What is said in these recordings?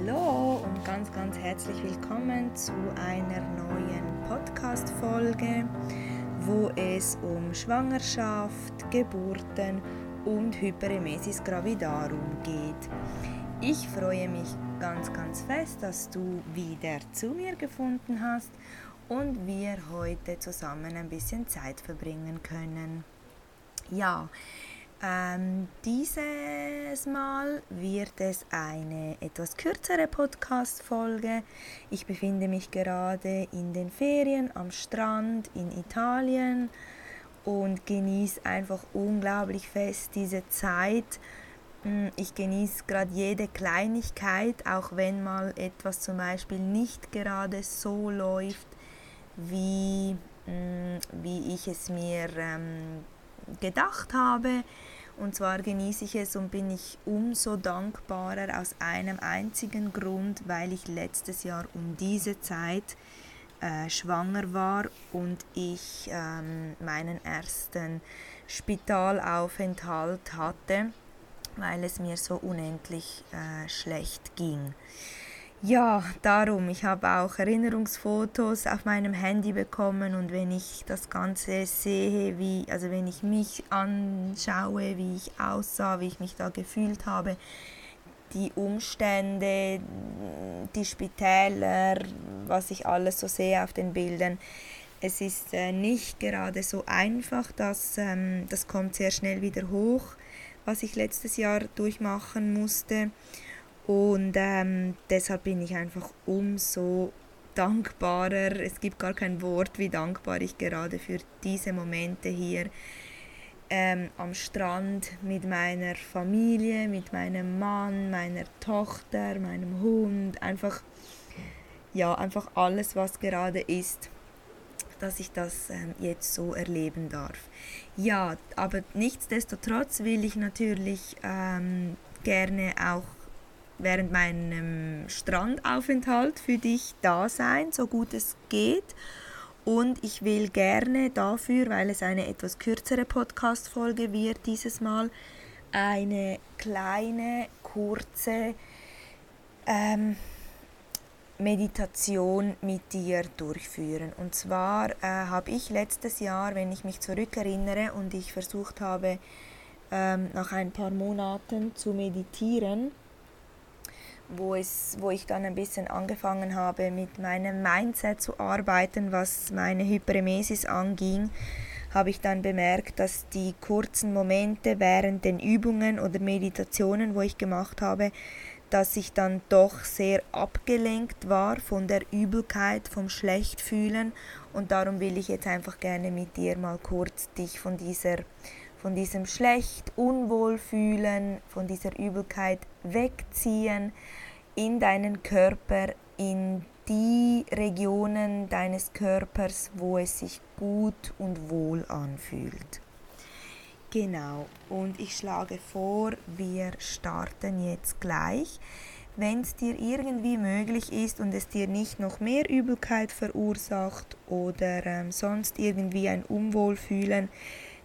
Hallo und ganz, ganz herzlich willkommen zu einer neuen Podcast-Folge, wo es um Schwangerschaft, Geburten und Hyperemesis gravidarum geht. Ich freue mich ganz, ganz fest, dass du wieder zu mir gefunden hast und wir heute zusammen ein bisschen Zeit verbringen können. Ja, ähm, dieses Mal wird es eine etwas kürzere Podcast-Folge. Ich befinde mich gerade in den Ferien am Strand in Italien und genieße einfach unglaublich fest diese Zeit. Hm, ich genieße gerade jede Kleinigkeit, auch wenn mal etwas zum Beispiel nicht gerade so läuft, wie, hm, wie ich es mir ähm, gedacht habe. Und zwar genieße ich es und bin ich umso dankbarer aus einem einzigen Grund, weil ich letztes Jahr um diese Zeit äh, schwanger war und ich ähm, meinen ersten Spitalaufenthalt hatte, weil es mir so unendlich äh, schlecht ging. Ja, darum, ich habe auch Erinnerungsfotos auf meinem Handy bekommen und wenn ich das Ganze sehe, wie, also wenn ich mich anschaue, wie ich aussah, wie ich mich da gefühlt habe, die Umstände, die Spitäler, was ich alles so sehe auf den Bildern, es ist äh, nicht gerade so einfach, das, ähm, das kommt sehr schnell wieder hoch, was ich letztes Jahr durchmachen musste. Und ähm, deshalb bin ich einfach umso dankbarer. Es gibt gar kein Wort, wie dankbar ich gerade für diese Momente hier ähm, am Strand mit meiner Familie, mit meinem Mann, meiner Tochter, meinem Hund, einfach ja, einfach alles, was gerade ist, dass ich das ähm, jetzt so erleben darf. Ja, aber nichtsdestotrotz will ich natürlich ähm, gerne auch während meinem Strandaufenthalt für dich da sein, so gut es geht. Und ich will gerne dafür, weil es eine etwas kürzere Podcast-Folge wird dieses Mal, eine kleine, kurze ähm, Meditation mit dir durchführen. Und zwar äh, habe ich letztes Jahr, wenn ich mich zurückerinnere und ich versucht habe, ähm, nach ein paar Monaten zu meditieren, wo, es, wo ich dann ein bisschen angefangen habe, mit meinem Mindset zu arbeiten, was meine Hyperemesis anging, habe ich dann bemerkt, dass die kurzen Momente während den Übungen oder Meditationen, wo ich gemacht habe, dass ich dann doch sehr abgelenkt war von der Übelkeit, vom Schlechtfühlen. Und darum will ich jetzt einfach gerne mit dir mal kurz dich von dieser von diesem schlecht, Unwohlfühlen, von dieser Übelkeit wegziehen in deinen Körper, in die Regionen deines Körpers, wo es sich gut und wohl anfühlt. Genau, und ich schlage vor, wir starten jetzt gleich. Wenn es dir irgendwie möglich ist und es dir nicht noch mehr Übelkeit verursacht oder ähm, sonst irgendwie ein Unwohlfühlen,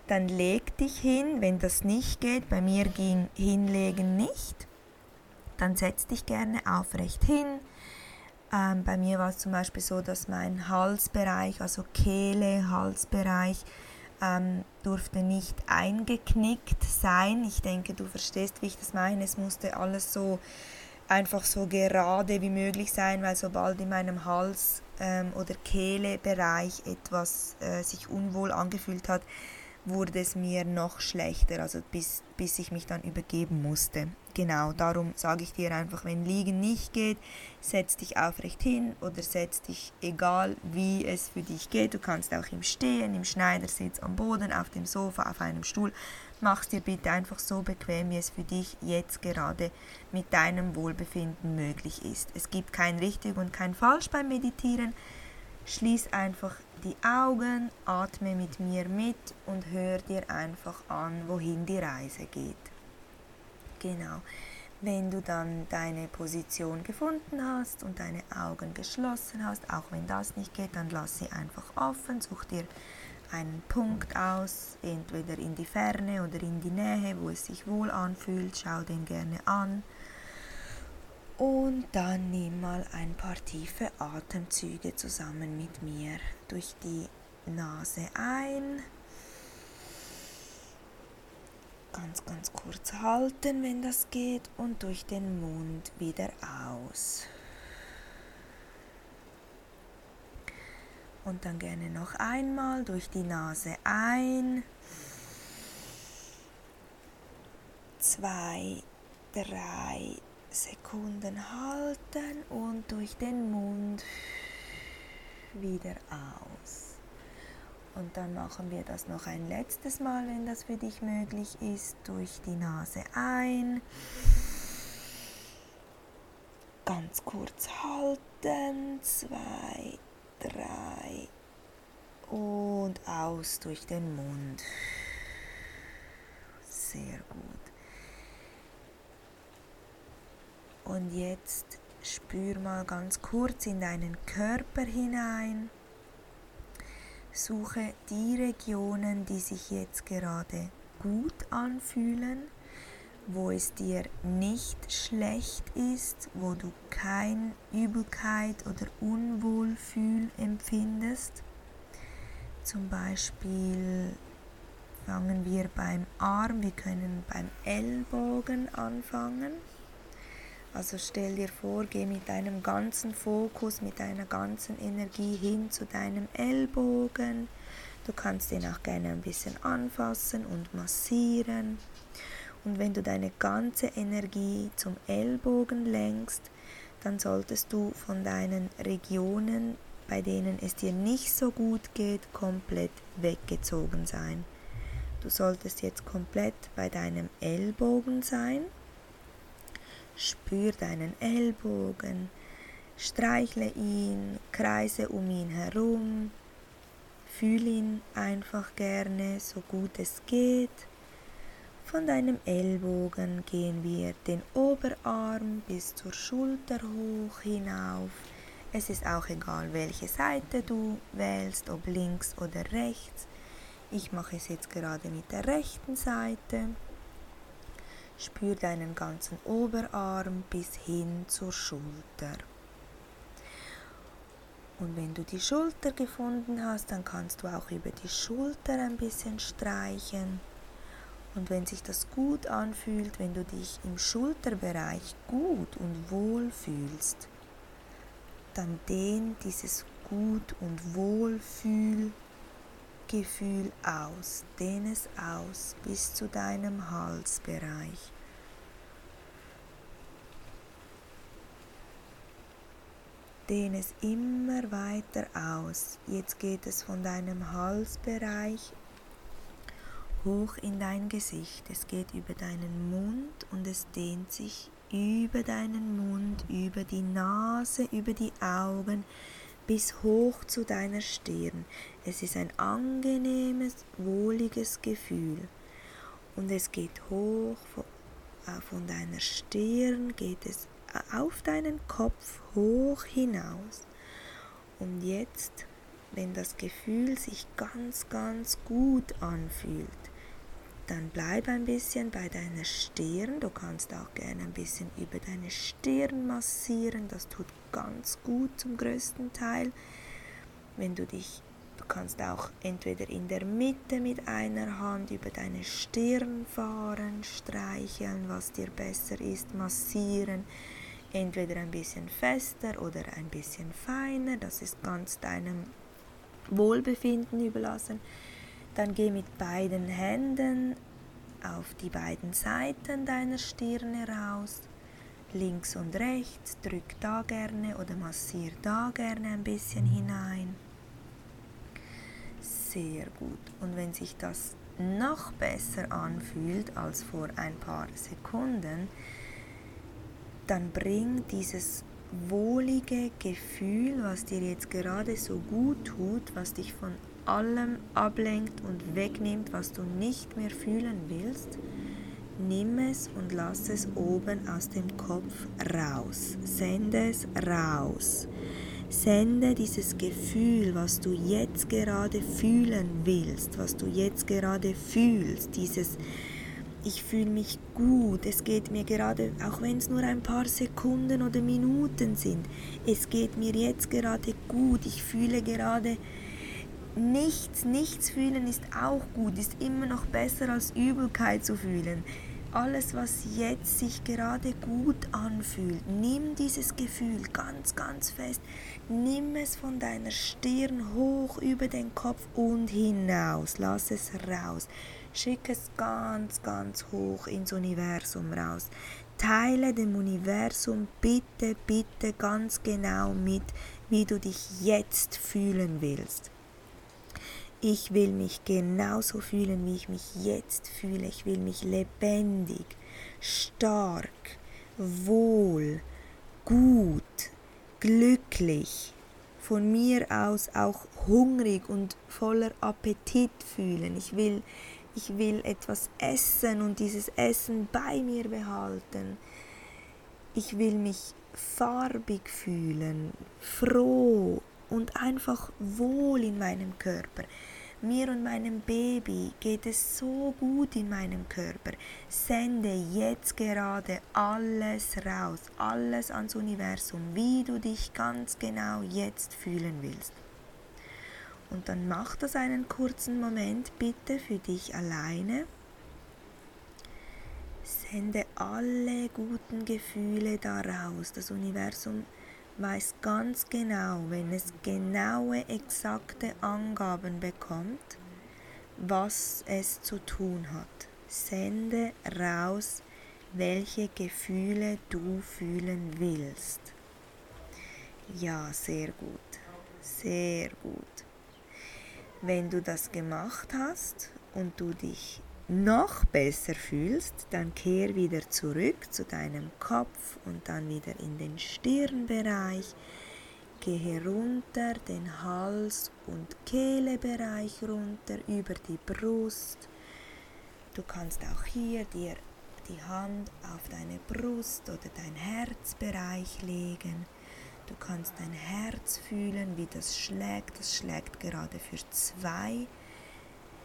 dann leg dich hin, wenn das nicht geht. Bei mir ging hinlegen nicht. Dann setz dich gerne aufrecht hin. Ähm, bei mir war es zum Beispiel so, dass mein Halsbereich, also Kehle, Halsbereich, ähm, durfte nicht eingeknickt sein. Ich denke, du verstehst, wie ich das meine. Es musste alles so einfach so gerade wie möglich sein, weil sobald in meinem Hals ähm, oder Kehlebereich etwas äh, sich unwohl angefühlt hat, wurde es mir noch schlechter, also bis, bis ich mich dann übergeben musste. Genau, darum sage ich dir einfach, wenn Liegen nicht geht, setz dich aufrecht hin oder setz dich, egal wie es für dich geht, du kannst auch im Stehen, im Schneidersitz, am Boden, auf dem Sofa, auf einem Stuhl, mach es dir bitte einfach so bequem, wie es für dich jetzt gerade mit deinem Wohlbefinden möglich ist. Es gibt kein richtig und kein falsch beim Meditieren, Schließ einfach die Augen, atme mit mir mit und hör dir einfach an, wohin die Reise geht. Genau. Wenn du dann deine Position gefunden hast und deine Augen geschlossen hast, auch wenn das nicht geht, dann lass sie einfach offen, such dir einen Punkt aus, entweder in die Ferne oder in die Nähe, wo es sich wohl anfühlt, schau den gerne an Und dann nimm mal ein paar tiefe Atemzüge zusammen mit mir durch die Nase ein. Ganz, ganz kurz halten, wenn das geht, und durch den Mund wieder aus. Und dann gerne noch einmal durch die Nase ein. Zwei, drei Sekunden halten und durch den Mund wieder aus. Und dann machen wir das noch ein letztes Mal, wenn das für dich möglich ist, durch die Nase ein. Ganz kurz halten. Zwei, drei und aus durch den Mund. Sehr gut. Und jetzt spür mal ganz kurz in deinen Körper hinein. Suche die Regionen, die sich jetzt gerade gut anfühlen wo es dir nicht schlecht ist, wo du kein Übelkeit oder Unwohlfühl empfindest. Zum Beispiel fangen wir beim Arm, wir können beim Ellbogen anfangen. Also stell dir vor, geh mit deinem ganzen Fokus, mit deiner ganzen Energie hin zu deinem Ellbogen. Du kannst den auch gerne ein bisschen anfassen und massieren. Und wenn du deine ganze Energie zum Ellbogen lenkst, dann solltest du von deinen Regionen, bei denen es dir nicht so gut geht, komplett weggezogen sein. Du solltest jetzt komplett bei deinem Ellbogen sein. Spür deinen Ellbogen, streichle ihn, kreise um ihn herum, fühl ihn einfach gerne, so gut es geht. Von deinem Ellbogen gehen wir den Oberarm bis zur Schulter hoch hinauf. Es ist auch egal, welche Seite du wählst, ob links oder rechts. Ich mache es jetzt gerade mit der rechten Seite. Spür deinen ganzen Oberarm bis hin zur Schulter. Und wenn du die Schulter gefunden hast, dann kannst du auch über die Schulter ein bisschen streichen. Und wenn sich das gut anfühlt, wenn du dich im Schulterbereich gut und wohl fühlst, dann dehn dieses Gut und Wohlfühlgefühl aus. Dehn es aus bis zu deinem Halsbereich. Dehn es immer weiter aus. Jetzt geht es von deinem Halsbereich hoch in dein Gesicht. Es geht über deinen Mund und es dehnt sich über deinen Mund, über die Nase, über die Augen bis hoch zu deiner Stirn. Es ist ein angenehmes, wohliges Gefühl. Und es geht hoch äh, von deiner Stirn, geht es auf deinen Kopf hoch hinaus. Und jetzt, wenn das Gefühl sich ganz, ganz gut anfühlt, dann bleib ein bisschen bei deiner Stirn. Du kannst auch gerne ein bisschen über deine Stirn massieren. Das tut ganz gut zum größten Teil. Wenn du dich, du kannst auch entweder in der Mitte mit einer Hand über deine Stirn fahren, streicheln, was dir besser ist, massieren. Entweder ein bisschen fester oder ein bisschen feiner. Das ist ganz deinem Wohlbefinden überlassen. Dann geh mit beiden Händen auf die beiden Seiten deiner Stirne raus, links und rechts, drück da gerne oder massier da gerne ein bisschen hinein. Sehr gut. Und wenn sich das noch besser anfühlt als vor ein paar Sekunden, dann bring dieses wohlige Gefühl, was dir jetzt gerade so gut tut, was dich von allem ablenkt und wegnimmt, was du nicht mehr fühlen willst, nimm es und lass es oben aus dem Kopf raus. Sende es raus. Sende dieses Gefühl, was du jetzt gerade fühlen willst, was du jetzt gerade fühlst, dieses ich fühle mich gut, es geht mir gerade, auch wenn es nur ein paar Sekunden oder Minuten sind, es geht mir jetzt gerade gut, ich fühle gerade nichts, nichts fühlen ist auch gut, ist immer noch besser als Übelkeit zu fühlen. Alles, was jetzt sich gerade gut anfühlt, nimm dieses Gefühl ganz, ganz fest, nimm es von deiner Stirn hoch über den Kopf und hinaus, lass es raus. Schick es ganz, ganz hoch ins Universum raus. Teile dem Universum bitte, bitte ganz genau mit, wie du dich jetzt fühlen willst. Ich will mich genauso fühlen, wie ich mich jetzt fühle. Ich will mich lebendig, stark, wohl, gut, glücklich, von mir aus auch hungrig und voller Appetit fühlen. Ich will ich will etwas essen und dieses Essen bei mir behalten. Ich will mich farbig fühlen, froh und einfach wohl in meinem Körper. Mir und meinem Baby geht es so gut in meinem Körper. Sende jetzt gerade alles raus, alles ans Universum, wie du dich ganz genau jetzt fühlen willst. Und dann mach das einen kurzen Moment bitte für dich alleine. Sende alle guten Gefühle daraus. Das Universum weiß ganz genau, wenn es genaue, exakte Angaben bekommt, was es zu tun hat. Sende raus, welche Gefühle du fühlen willst. Ja, sehr gut. Sehr gut. Wenn du das gemacht hast und du dich noch besser fühlst, dann kehr wieder zurück zu deinem Kopf und dann wieder in den Stirnbereich. Gehe runter den Hals- und Kehlebereich runter über die Brust. Du kannst auch hier dir die Hand auf deine Brust oder dein Herzbereich legen. Du kannst dein Herz fühlen, wie das schlägt. Das schlägt gerade für zwei,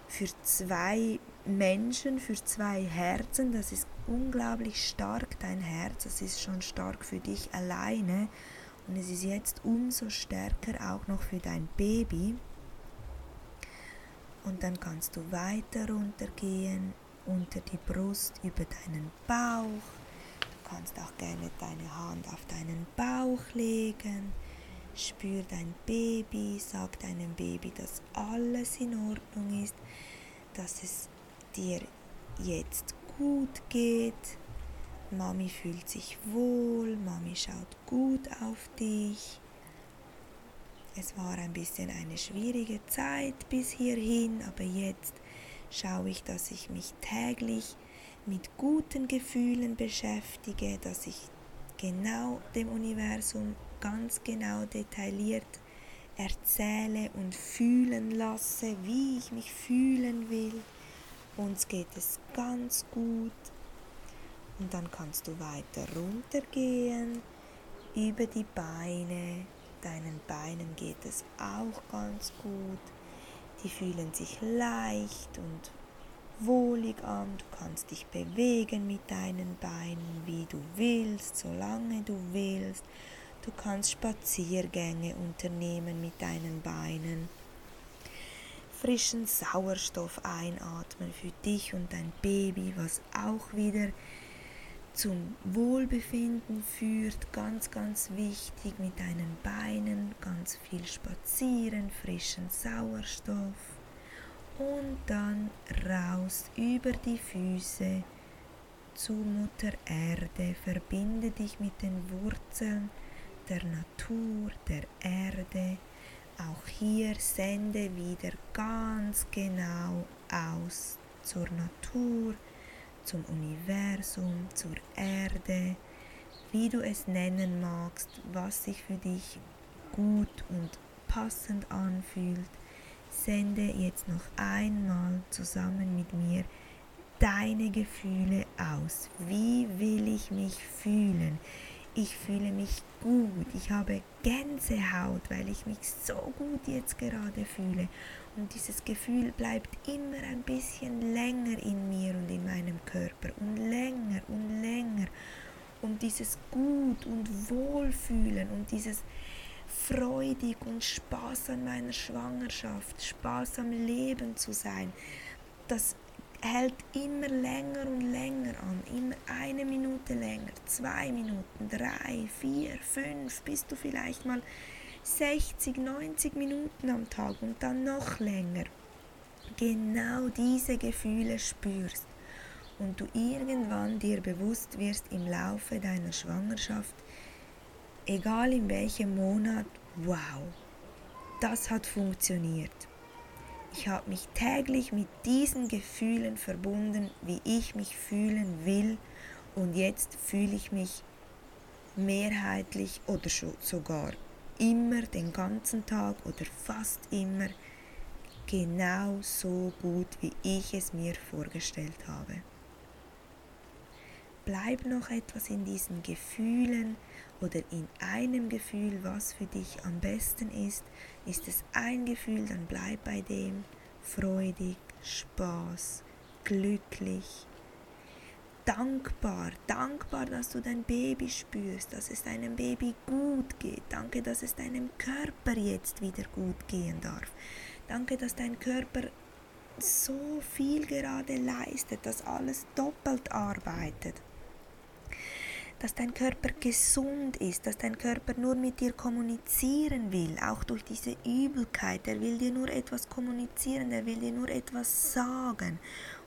für zwei Menschen, für zwei Herzen. Das ist unglaublich stark, dein Herz. Das ist schon stark für dich alleine. Und es ist jetzt umso stärker auch noch für dein Baby. Und dann kannst du weiter runtergehen unter die Brust, über deinen Bauch, kannst auch gerne deine Hand auf deinen Bauch legen. Spür dein Baby, sag deinem Baby, dass alles in Ordnung ist, dass es dir jetzt gut geht. Mami fühlt sich wohl, Mami schaut gut auf dich. Es war ein bisschen eine schwierige Zeit bis hierhin, aber jetzt schaue ich, dass ich mich täglich mit guten Gefühlen beschäftige, dass ich genau dem Universum ganz genau detailliert erzähle und fühlen lasse, wie ich mich fühlen will. Uns geht es ganz gut. Und dann kannst du weiter runtergehen über die Beine. Deinen Beinen geht es auch ganz gut. Die fühlen sich leicht und wohlig an, du kannst dich bewegen mit deinen Beinen, wie du willst, solange du willst. Du kannst Spaziergänge unternehmen mit deinen Beinen. Frischen Sauerstoff einatmen für dich und dein Baby, was auch wieder zum Wohlbefinden führt. Ganz, ganz wichtig mit deinen Beinen, ganz viel spazieren, frischen Sauerstoff und dann raus über die Füße zu Mutter Erde. Verbinde dich mit den Wurzeln der Natur, der Erde. Auch hier sende wieder ganz genau aus zur Natur, zum Universum, zur Erde, wie du es nennen magst, was sich für dich gut und passend anfühlt sende jetzt noch einmal zusammen mit mir deine Gefühle aus. Wie will ich mich fühlen? Ich fühle mich gut, ich habe Gänsehaut, weil ich mich so gut jetzt gerade fühle. Und dieses Gefühl bleibt immer ein bisschen länger in mir und in meinem Körper und länger und länger. Und dieses Gut und Wohlfühlen und dieses freudig und Spaß an meiner Schwangerschaft, Spaß am Leben zu sein, das hält immer länger und länger an, immer eine Minute länger, zwei Minuten, drei, vier, fünf, bis du vielleicht mal 60, 90 Minuten am Tag und dann noch länger genau diese Gefühle spürst und du irgendwann dir bewusst wirst im Laufe deiner Schwangerschaft, egal in welchem Monat, wow, das hat funktioniert. Ich habe mich täglich mit diesen Gefühlen verbunden, wie ich mich fühlen will und jetzt fühle ich mich mehrheitlich oder sogar immer den ganzen Tag oder fast immer genau so gut, wie ich es mir vorgestellt habe. Bleib noch etwas in diesen Gefühlen oder in einem Gefühl, was für dich am besten ist. Ist es ein Gefühl, dann bleib bei dem. Freudig, Spaß, glücklich, dankbar, dankbar, dass du dein Baby spürst, dass es deinem Baby gut geht. Danke, dass es deinem Körper jetzt wieder gut gehen darf. Danke, dass dein Körper so viel gerade leistet, dass alles doppelt arbeitet dass dein Körper gesund ist, dass dein Körper nur mit dir kommunizieren will, auch durch diese Übelkeit. Er will dir nur etwas kommunizieren, er will dir nur etwas sagen.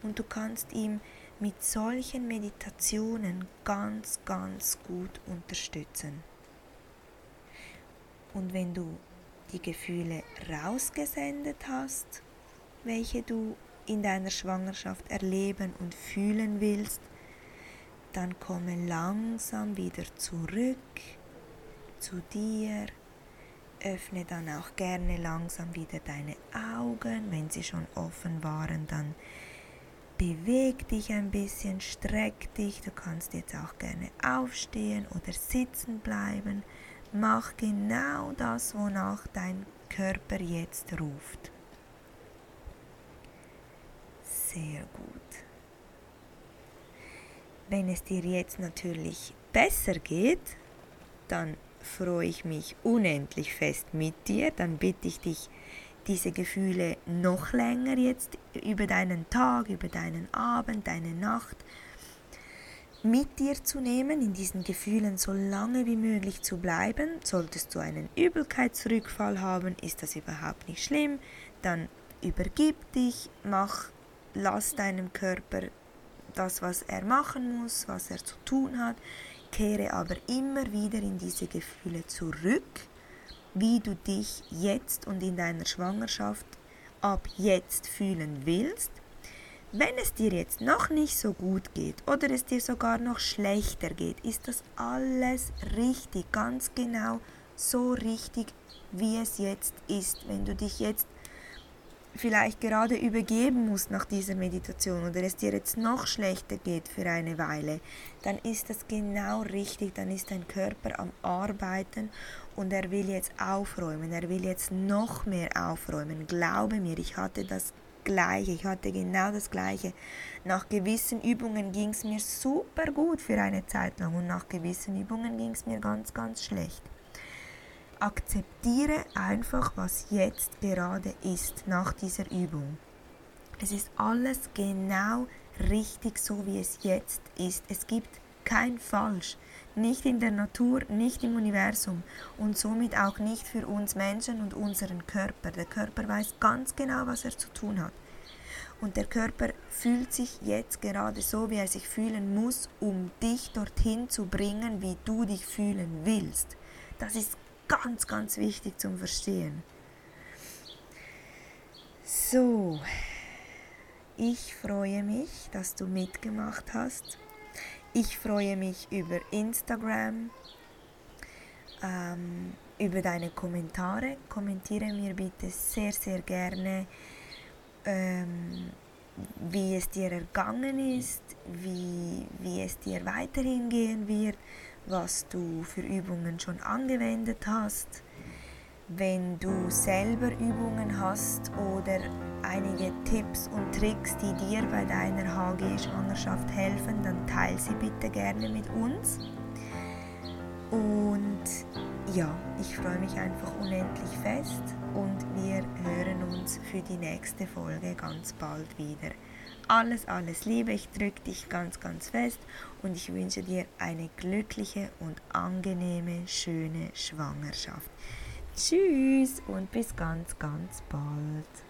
Und du kannst ihm mit solchen Meditationen ganz, ganz gut unterstützen. Und wenn du die Gefühle rausgesendet hast, welche du in deiner Schwangerschaft erleben und fühlen willst, dann komme langsam wieder zurück zu dir. Öffne dann auch gerne langsam wieder deine Augen. Wenn sie schon offen waren, dann beweg dich ein bisschen, streck dich. Du kannst jetzt auch gerne aufstehen oder sitzen bleiben. Mach genau das, wonach dein Körper jetzt ruft. Sehr gut. Wenn es dir jetzt natürlich besser geht, dann freue ich mich unendlich fest mit dir. Dann bitte ich dich, diese Gefühle noch länger jetzt über deinen Tag, über deinen Abend, deine Nacht mit dir zu nehmen, in diesen Gefühlen so lange wie möglich zu bleiben. Solltest du einen Übelkeitsrückfall haben, ist das überhaupt nicht schlimm. Dann übergib dich, mach, lass deinem Körper das, was er machen muss, was er zu tun hat, kehre aber immer wieder in diese Gefühle zurück, wie du dich jetzt und in deiner Schwangerschaft ab jetzt fühlen willst. Wenn es dir jetzt noch nicht so gut geht oder es dir sogar noch schlechter geht, ist das alles richtig, ganz genau so richtig, wie es jetzt ist. Wenn du dich jetzt vielleicht gerade übergeben musst nach dieser Meditation oder es dir jetzt noch schlechter geht für eine Weile, dann ist das genau richtig, dann ist dein Körper am Arbeiten und er will jetzt aufräumen, er will jetzt noch mehr aufräumen. Glaube mir, ich hatte das gleiche, ich hatte genau das gleiche. Nach gewissen Übungen ging es mir super gut für eine Zeit lang und nach gewissen Übungen ging es mir ganz, ganz schlecht akzeptiere einfach, was jetzt gerade ist nach dieser Übung. Es ist alles genau richtig so, wie es jetzt ist. Es gibt kein Falsch. Nicht in der Natur, nicht im Universum und somit auch nicht für uns Menschen und unseren Körper. Der Körper weiß ganz genau, was er zu tun hat. Und der Körper fühlt sich jetzt gerade so, wie er sich fühlen muss, um dich dorthin zu bringen, wie du dich fühlen willst. Das ist ganz, ganz wichtig zum Verstehen. So, ich freue mich, dass du mitgemacht hast. Ich freue mich über Instagram, ähm, über deine Kommentare. Kommentiere mir bitte sehr, sehr gerne, ähm, wie es dir ergangen ist, wie, wie es dir weiterhin gehen wird was du für Übungen schon angewendet hast. Wenn du selber Übungen hast oder einige Tipps und Tricks, die dir bei deiner HG-Schwangerschaft helfen, dann teile sie bitte gerne mit uns. Und ja, ich freue mich einfach unendlich fest und wir hören uns für die nächste Folge ganz bald wieder. Alles, alles Liebe, ich drücke dich ganz, ganz fest und ich wünsche dir eine glückliche und angenehme, schöne Schwangerschaft. Tschüss und bis ganz, ganz bald.